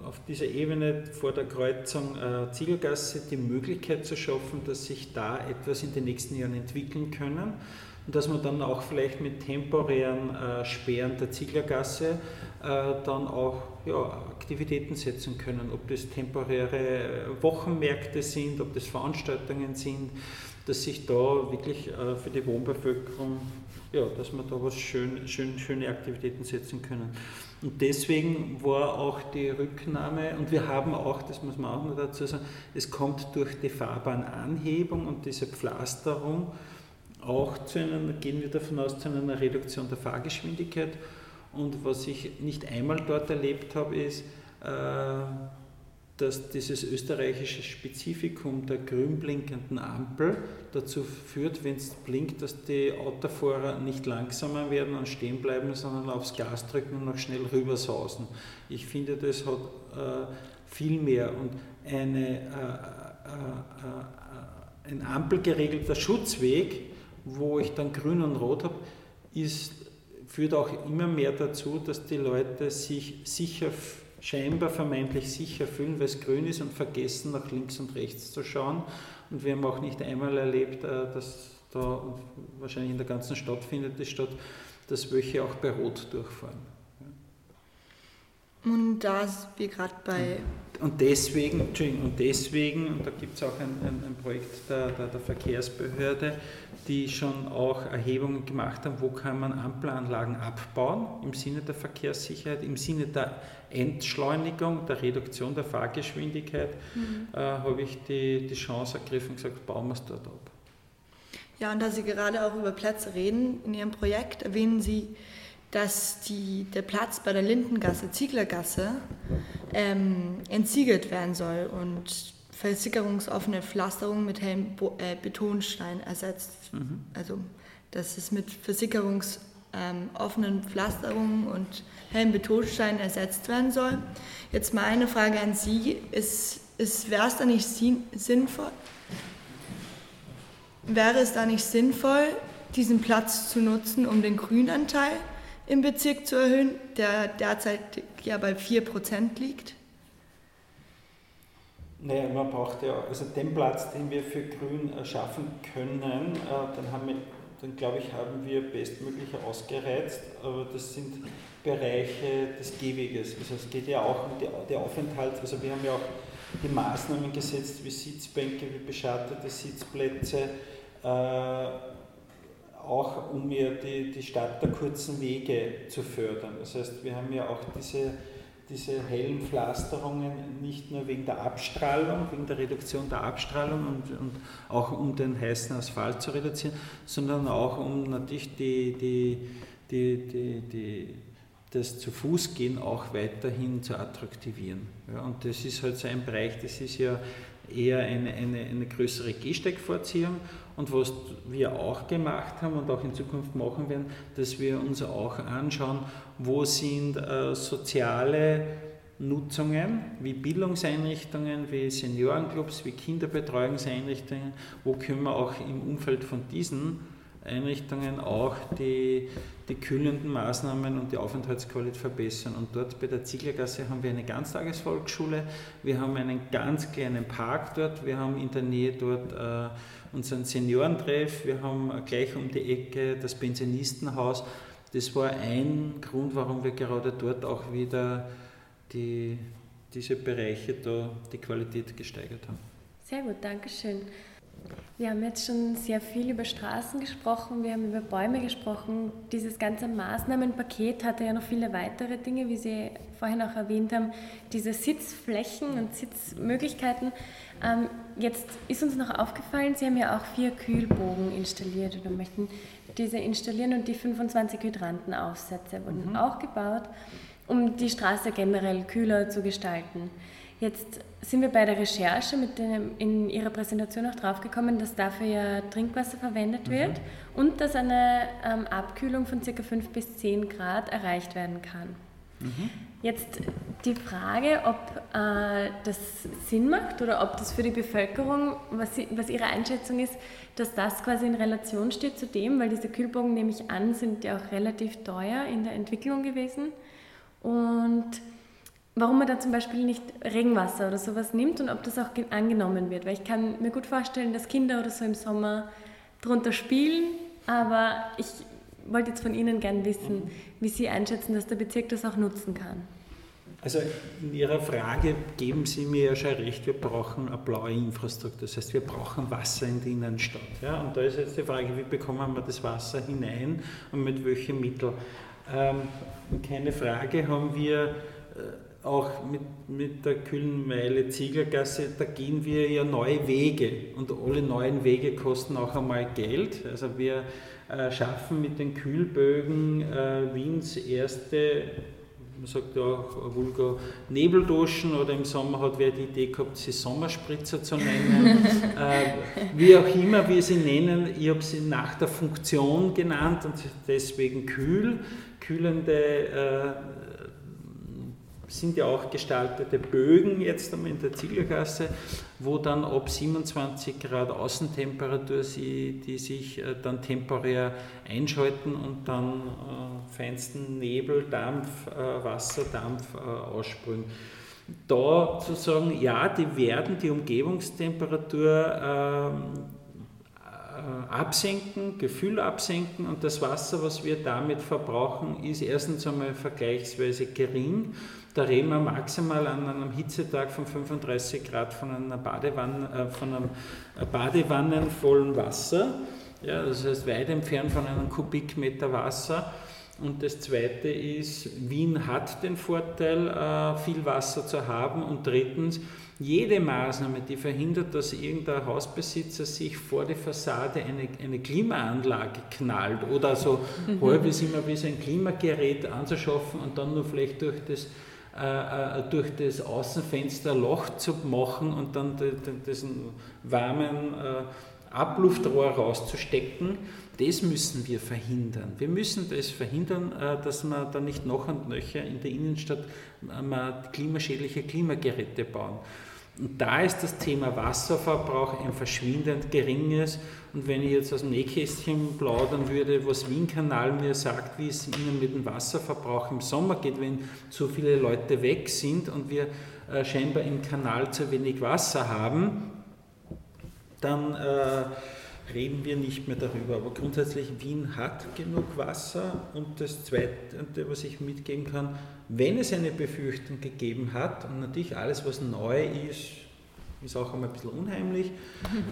auf dieser Ebene vor der Kreuzung Ziegelgasse die Möglichkeit zu schaffen, dass sich da etwas in den nächsten Jahren entwickeln können und dass man dann auch vielleicht mit temporären äh, Sperren der Zieglergasse äh, dann auch ja, Aktivitäten setzen können, ob das temporäre Wochenmärkte sind, ob das Veranstaltungen sind, dass sich da wirklich äh, für die Wohnbevölkerung, ja, dass man da was schön, schön, schöne Aktivitäten setzen können. Und deswegen war auch die Rücknahme, und wir haben auch, das muss man auch noch dazu sagen, es kommt durch die Fahrbahnanhebung und diese Pflasterung, auch zu einer, gehen wir davon aus, zu einer Reduktion der Fahrgeschwindigkeit. Und was ich nicht einmal dort erlebt habe, ist, äh, dass dieses österreichische Spezifikum der grünblinkenden Ampel dazu führt, wenn es blinkt, dass die Autofahrer nicht langsamer werden und stehen bleiben, sondern aufs Gas drücken und noch schnell rübersausen. Ich finde, das hat äh, viel mehr und eine, äh, äh, ein ampelgeregelter Schutzweg wo ich dann grün und rot habe, ist, führt auch immer mehr dazu, dass die Leute sich sicher, scheinbar vermeintlich sicher fühlen, weil es grün ist und vergessen, nach links und rechts zu schauen. Und wir haben auch nicht einmal erlebt, äh, dass da wahrscheinlich in der ganzen Stadt findet es statt, dass welche auch bei Rot durchfahren. Und da wir gerade bei. Und deswegen, und deswegen, und da gibt es auch ein, ein, ein Projekt der, der, der, Verkehrsbehörde, die schon auch Erhebungen gemacht haben, wo kann man Ampelanlagen abbauen im Sinne der Verkehrssicherheit, im Sinne der Entschleunigung, der Reduktion der Fahrgeschwindigkeit, mhm. äh, habe ich die, die Chance ergriffen und gesagt, bauen wir es dort ab. Ja, und da Sie gerade auch über Plätze reden, in Ihrem Projekt erwähnen Sie, dass die, der Platz bei der Lindengasse, Zieglergasse, ähm, entsiegelt werden soll und versickerungsoffene Pflasterung mit hellem Bo äh, Betonstein ersetzt. Mhm. Also, dass es mit versickerungsoffenen ähm, Pflasterungen und hellem Betonstein ersetzt werden soll. Jetzt meine Frage an Sie, ist, ist, wäre es da nicht sinnvoll, wäre es da nicht sinnvoll, diesen Platz zu nutzen, um den Grünanteil im Bezirk zu erhöhen, der derzeit ja bei 4% liegt? Naja, man braucht ja, also den Platz, den wir für Grün schaffen können, äh, dann, haben wir, dann glaube ich, haben wir bestmöglich ausgereizt, aber das sind Bereiche des Gehweges. Also es geht ja auch um den Aufenthalt, also wir haben ja auch die Maßnahmen gesetzt wie Sitzbänke, wie beschattete Sitzplätze, äh, auch um ja die, die Stadt der kurzen Wege zu fördern. Das heißt, wir haben ja auch diese, diese hellen Pflasterungen nicht nur wegen der Abstrahlung, wegen der Reduktion der Abstrahlung und, und auch um den heißen Asphalt zu reduzieren, sondern auch um natürlich die, die, die, die, das zu Fuß gehen auch weiterhin zu attraktivieren. Ja, und das ist halt so ein Bereich, das ist ja eher eine, eine, eine größere Gehsteigvorziehung und was wir auch gemacht haben und auch in Zukunft machen werden, dass wir uns auch anschauen, wo sind äh, soziale Nutzungen wie Bildungseinrichtungen, wie Seniorenclubs, wie Kinderbetreuungseinrichtungen, wo können wir auch im Umfeld von diesen Einrichtungen auch die, die kühlenden Maßnahmen und die Aufenthaltsqualität verbessern. Und dort bei der Zieglergasse haben wir eine Ganztagesvolksschule, wir haben einen ganz kleinen Park dort, wir haben in der Nähe dort äh, unseren Seniorentreff, wir haben gleich um die Ecke das Pensionistenhaus. Das war ein Grund, warum wir gerade dort auch wieder die, diese Bereiche da die Qualität gesteigert haben. Sehr gut, danke schön. Wir haben jetzt schon sehr viel über Straßen gesprochen, wir haben über Bäume gesprochen. Dieses ganze Maßnahmenpaket hatte ja noch viele weitere Dinge, wie Sie vorhin auch erwähnt haben, diese Sitzflächen und Sitzmöglichkeiten. Ähm, jetzt ist uns noch aufgefallen, Sie haben ja auch vier Kühlbogen installiert oder möchten diese installieren und die 25 Hydrantenaufsätze wurden mhm. auch gebaut, um die Straße generell kühler zu gestalten. Jetzt sind wir bei der Recherche mit dem, in Ihrer Präsentation auch draufgekommen, dass dafür ja Trinkwasser verwendet mhm. wird mhm. und dass eine ähm, Abkühlung von ca. 5 bis 10 Grad erreicht werden kann. Mhm. Jetzt die Frage, ob äh, das Sinn macht oder ob das für die Bevölkerung, was, sie, was Ihre Einschätzung ist, dass das quasi in Relation steht zu dem, weil diese Kühlbogen, nehme ich an, sind ja auch relativ teuer in der Entwicklung gewesen. Und warum man da zum Beispiel nicht Regenwasser oder sowas nimmt und ob das auch angenommen wird. Weil ich kann mir gut vorstellen, dass Kinder oder so im Sommer drunter spielen, aber ich wollte jetzt von Ihnen gern wissen, wie Sie einschätzen, dass der Bezirk das auch nutzen kann. Also in Ihrer Frage geben Sie mir ja schon recht, wir brauchen eine blaue Infrastruktur. Das heißt, wir brauchen Wasser in der Innenstadt. Ja? Und da ist jetzt die Frage, wie bekommen wir das Wasser hinein und mit welchen Mitteln? Ähm, keine Frage haben wir äh, auch mit, mit der Kühlenmeile Ziegelgasse, da gehen wir ja neue Wege und alle neuen Wege kosten auch einmal Geld. Also wir äh, schaffen mit den Kühlbögen äh, Wiens erste man sagt ja auch vulgar Nebelduschen oder im Sommer hat wer die Idee gehabt, sie Sommerspritzer zu nennen. äh, wie auch immer wir sie nennen, ich habe sie nach der Funktion genannt und deswegen kühl, kühlende äh, sind ja auch gestaltete Bögen jetzt in der Zieglergasse, wo dann ab 27 Grad Außentemperatur sie, die sich äh, dann temporär einschalten und dann äh, feinsten Nebel, Dampf, äh, Wasserdampf äh, aussprühen. Da zu sagen, ja, die werden die Umgebungstemperatur ähm, äh, absenken, Gefühl absenken und das Wasser, was wir damit verbrauchen, ist erstens einmal vergleichsweise gering da reden wir maximal an einem Hitzetag von 35 Grad von einer Badewanne, äh, von einem Badewannen vollen Wasser. Ja, das heißt weit entfernt von einem Kubikmeter Wasser. Und das Zweite ist, Wien hat den Vorteil, äh, viel Wasser zu haben. Und drittens, jede Maßnahme, die verhindert, dass irgendein Hausbesitzer sich vor die Fassade eine, eine Klimaanlage knallt oder so mhm. halb ist immer wie so ein Klimagerät anzuschaffen und dann nur vielleicht durch das äh, äh durch das Außenfenster Loch zu machen und dann diesen warmen Abluftrohr rauszustecken, das müssen wir verhindern. Wir müssen das verhindern, äh, dass man da nicht noch und nöcher in der Innenstadt klimaschädliche Klimageräte bauen. Und da ist das Thema Wasserverbrauch ein verschwindend geringes. Und wenn ich jetzt aus dem Nähkästchen plaudern würde, was Wien-Kanal mir sagt, wie es ihnen mit dem Wasserverbrauch im Sommer geht, wenn so viele Leute weg sind und wir äh, scheinbar im Kanal zu wenig Wasser haben, dann äh, reden wir nicht mehr darüber. Aber grundsätzlich, Wien hat genug Wasser. Und das Zweite, was ich mitgeben kann, wenn es eine Befürchtung gegeben hat, und natürlich alles, was neu ist, ist auch einmal ein bisschen unheimlich.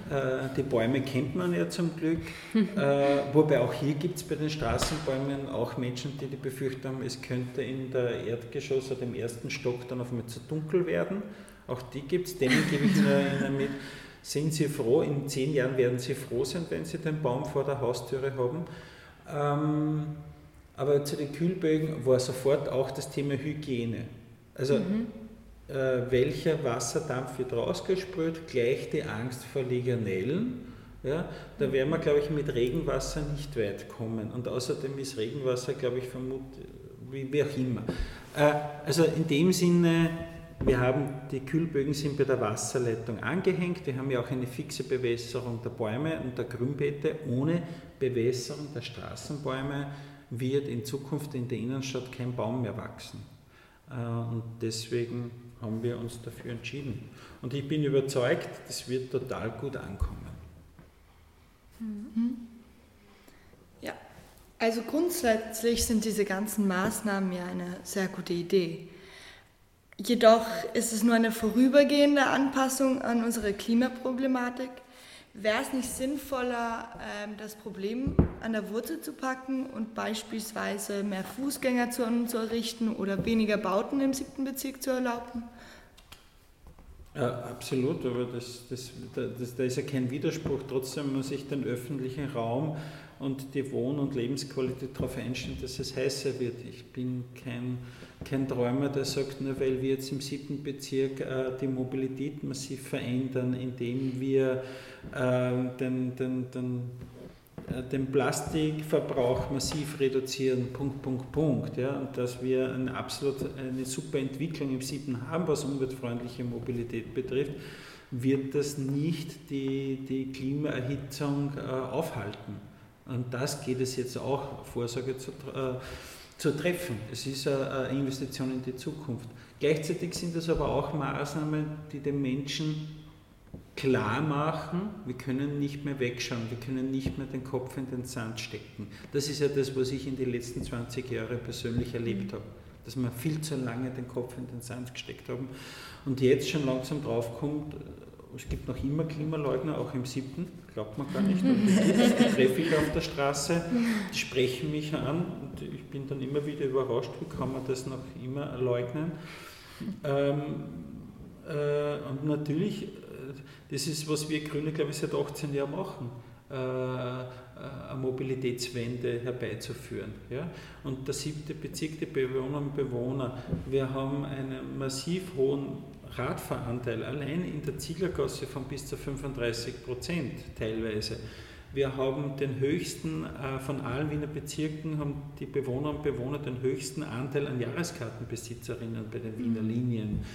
Äh, die Bäume kennt man ja zum Glück. Äh, wobei auch hier gibt es bei den Straßenbäumen auch Menschen, die die Befürchtung haben, es könnte in der Erdgeschoss oder im ersten Stock dann auf einmal zu dunkel werden. Auch die gibt es, denen gebe ich Ihnen mit. Sind Sie froh, in zehn Jahren werden Sie froh sein, wenn Sie den Baum vor der Haustüre haben. Ähm, aber zu den Kühlbögen war sofort auch das Thema Hygiene. Also mhm. äh, welcher Wasserdampf wird rausgesprüht, gleich die Angst vor Legionellen. Ja, da werden wir, glaube ich, mit Regenwasser nicht weit kommen. Und außerdem ist Regenwasser, glaube ich, vermutlich, wie, wie, auch immer. Äh, also in dem Sinne, wir haben, die Kühlbögen sind bei der Wasserleitung angehängt. Wir haben ja auch eine fixe Bewässerung der Bäume und der Grünbeete. Ohne Bewässerung der Straßenbäume wird in Zukunft in der Innenstadt kein Baum mehr wachsen. Äh, und deswegen haben wir uns dafür entschieden. Und ich bin überzeugt, das wird total gut ankommen. Mhm. Ja, also grundsätzlich sind diese ganzen Maßnahmen ja eine sehr gute Idee. Jedoch ist es nur eine vorübergehende Anpassung an unsere Klimaproblematik. Wäre es nicht sinnvoller, ähm, das Problem an der Wurzel zu packen und beispielsweise mehr Fußgängerzonen zu errichten oder weniger Bauten im siebten Bezirk zu erlauben? Ja, absolut, aber das, das, das, da ist ja kein Widerspruch. Trotzdem muss ich den öffentlichen Raum und die Wohn- und Lebensqualität darauf einstellen, dass es heißer wird. Ich bin kein, kein Träumer, der sagt, nur weil wir jetzt im siebten Bezirk äh, die Mobilität massiv verändern, indem wir äh, den, den, den, äh, den Plastikverbrauch massiv reduzieren, Punkt, Punkt, Punkt. Ja, und dass wir eine absolut eine super Entwicklung im siebten haben, was umweltfreundliche Mobilität betrifft, wird das nicht die, die Klimaerhitzung äh, aufhalten. Und das geht es jetzt auch, Vorsorge zu, äh, zu treffen. Es ist eine Investition in die Zukunft. Gleichzeitig sind es aber auch Maßnahmen, die den Menschen klar machen, wir können nicht mehr wegschauen, wir können nicht mehr den Kopf in den Sand stecken. Das ist ja das, was ich in den letzten 20 Jahren persönlich erlebt habe, dass wir viel zu lange den Kopf in den Sand gesteckt haben und jetzt schon langsam draufkommt, es gibt noch immer Klimaleugner, auch im siebten, glaubt man gar nicht. Die treffe ich auf der Straße, die sprechen mich an und ich bin dann immer wieder überrascht, wie kann man das noch immer leugnen. Ähm, äh, und natürlich, äh, das ist, was wir Grüne, glaube ich, seit 18 Jahren machen. Äh, äh, eine Mobilitätswende herbeizuführen. Ja? Und der siebte Bezirk, die Bewohnerinnen und Bewohner, wir haben einen massiv hohen Radfahranteil allein in der Zieglergasse von bis zu 35 Prozent teilweise. Wir haben den höchsten, äh, von allen Wiener Bezirken haben die Bewohner und Bewohner den höchsten Anteil an Jahreskartenbesitzerinnen bei den Wiener mhm. Linien.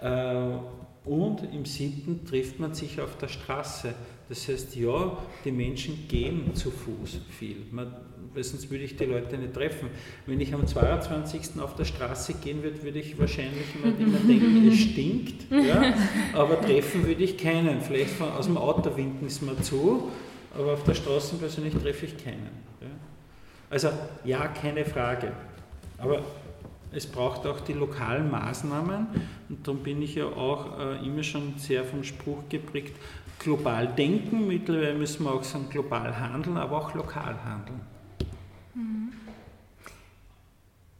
Äh, und im siebten trifft man sich auf der Straße. Das heißt, ja, die Menschen gehen zu Fuß viel. Man, weil sonst würde ich die Leute nicht treffen. Wenn ich am 22. auf der Straße gehen würde, würde ich wahrscheinlich immer, immer denken, es stinkt. Ja? Aber treffen würde ich keinen. Vielleicht von, aus dem Auto winken es mir zu, aber auf der Straße persönlich treffe ich keinen. Ja? Also ja, keine Frage. Aber es braucht auch die lokalen Maßnahmen und darum bin ich ja auch äh, immer schon sehr vom Spruch geprägt, global denken, mittlerweile müssen wir auch sagen global handeln, aber auch lokal handeln. Mhm.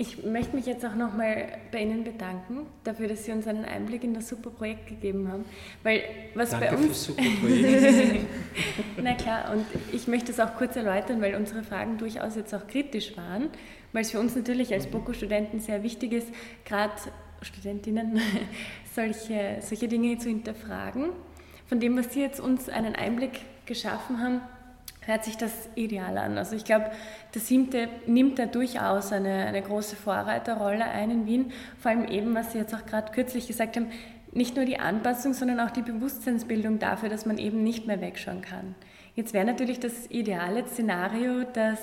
Ich möchte mich jetzt auch nochmal bei Ihnen bedanken, dafür, dass Sie uns einen Einblick in das super Projekt gegeben haben. Weil was Danke bei uns. Fürs super Projekt. Na klar, und ich möchte es auch kurz erläutern, weil unsere Fragen durchaus jetzt auch kritisch waren, weil es für uns natürlich als BOKU-Studenten sehr wichtig ist, gerade Studentinnen solche, solche Dinge zu hinterfragen. Von dem, was Sie jetzt uns einen Einblick geschaffen haben, hört sich das ideal an. Also ich glaube, der siebte nimmt da durchaus eine, eine große Vorreiterrolle ein in Wien. Vor allem eben, was Sie jetzt auch gerade kürzlich gesagt haben, nicht nur die Anpassung, sondern auch die Bewusstseinsbildung dafür, dass man eben nicht mehr wegschauen kann. Jetzt wäre natürlich das ideale Szenario, dass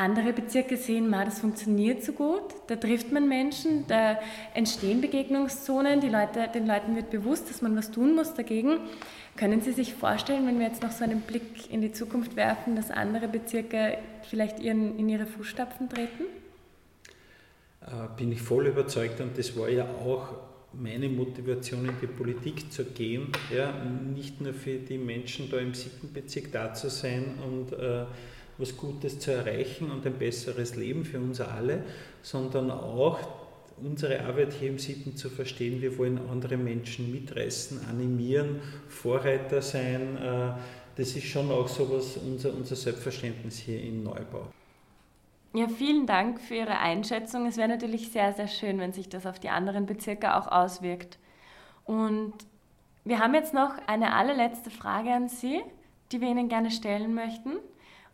andere Bezirke sehen, ma, das funktioniert so gut, da trifft man Menschen, da entstehen Begegnungszonen, die Leute, den Leuten wird bewusst, dass man was tun muss dagegen. Können Sie sich vorstellen, wenn wir jetzt noch so einen Blick in die Zukunft werfen, dass andere Bezirke vielleicht ihren, in ihre Fußstapfen treten? Äh, bin ich voll überzeugt und das war ja auch meine Motivation in die Politik zu gehen, ja, nicht nur für die Menschen da im siebten Bezirk da zu sein und äh, was Gutes zu erreichen und ein besseres Leben für uns alle, sondern auch unsere Arbeit hier im Sitten zu verstehen. Wir wollen andere Menschen mitreißen, animieren, Vorreiter sein. Äh, das ist schon auch so was unser, unser Selbstverständnis hier in Neubau. Ja, vielen Dank für Ihre Einschätzung. Es wäre natürlich sehr, sehr schön, wenn sich das auf die anderen Bezirke auch auswirkt. Und wir haben jetzt noch eine allerletzte Frage an Sie, die wir Ihnen gerne stellen möchten.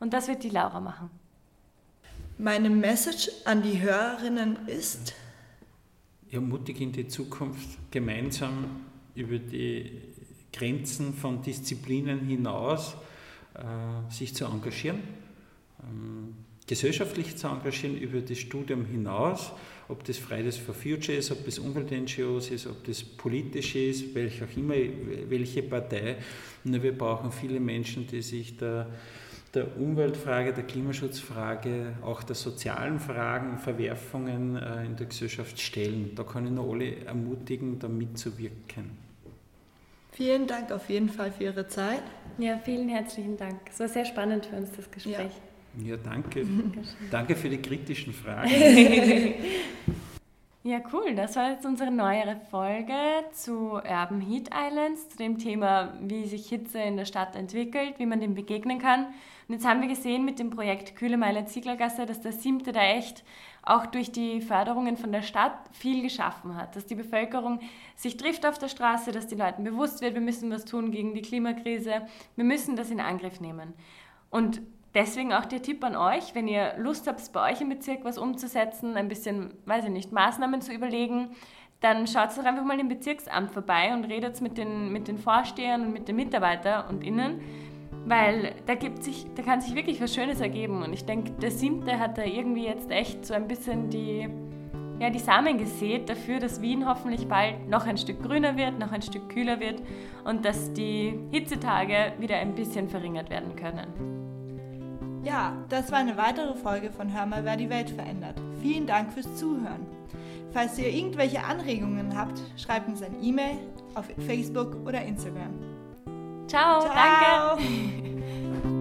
Und das wird die Laura machen. Meine Message an die Hörerinnen ist, ja, mutig in die Zukunft gemeinsam über die Grenzen von Disziplinen hinaus äh, sich zu engagieren, ähm, gesellschaftlich zu engagieren über das Studium hinaus, ob das Fridays for Future ist, ob das Umwelt-NGOs ist, ob das politisch ist, welche auch immer, welche Partei. Nur wir brauchen viele Menschen, die sich da der Umweltfrage, der Klimaschutzfrage, auch der sozialen Fragen, Verwerfungen äh, in der Gesellschaft stellen. Da kann ich nur alle ermutigen, da mitzuwirken. Vielen Dank auf jeden Fall für Ihre Zeit. Ja, vielen herzlichen Dank. Es war sehr spannend für uns, das Gespräch. Ja, ja danke. danke für die kritischen Fragen. Ja, cool. Das war jetzt unsere neuere Folge zu Urban Heat Islands, zu dem Thema, wie sich Hitze in der Stadt entwickelt, wie man dem begegnen kann. Und jetzt haben wir gesehen mit dem Projekt Kühle Meile Zieglergasse, dass der Siebte da echt auch durch die Förderungen von der Stadt viel geschaffen hat. Dass die Bevölkerung sich trifft auf der Straße, dass die Leuten bewusst wird, wir müssen was tun gegen die Klimakrise, wir müssen das in Angriff nehmen. Und Deswegen auch der Tipp an euch, wenn ihr Lust habt, bei euch im Bezirk was umzusetzen, ein bisschen, weiß ich nicht, Maßnahmen zu überlegen, dann schaut doch einfach mal im Bezirksamt vorbei und redet mit den, mit den Vorstehern und mit den Mitarbeitern und innen, weil da, gibt sich, da kann sich wirklich was Schönes ergeben. Und ich denke, der Siebte hat da irgendwie jetzt echt so ein bisschen die, ja, die Samen gesät dafür, dass Wien hoffentlich bald noch ein Stück grüner wird, noch ein Stück kühler wird und dass die Hitzetage wieder ein bisschen verringert werden können. Ja, das war eine weitere Folge von Hör mal, wer die Welt verändert. Vielen Dank fürs Zuhören. Falls ihr irgendwelche Anregungen habt, schreibt uns ein E-Mail auf Facebook oder Instagram. Ciao, Ciao. danke.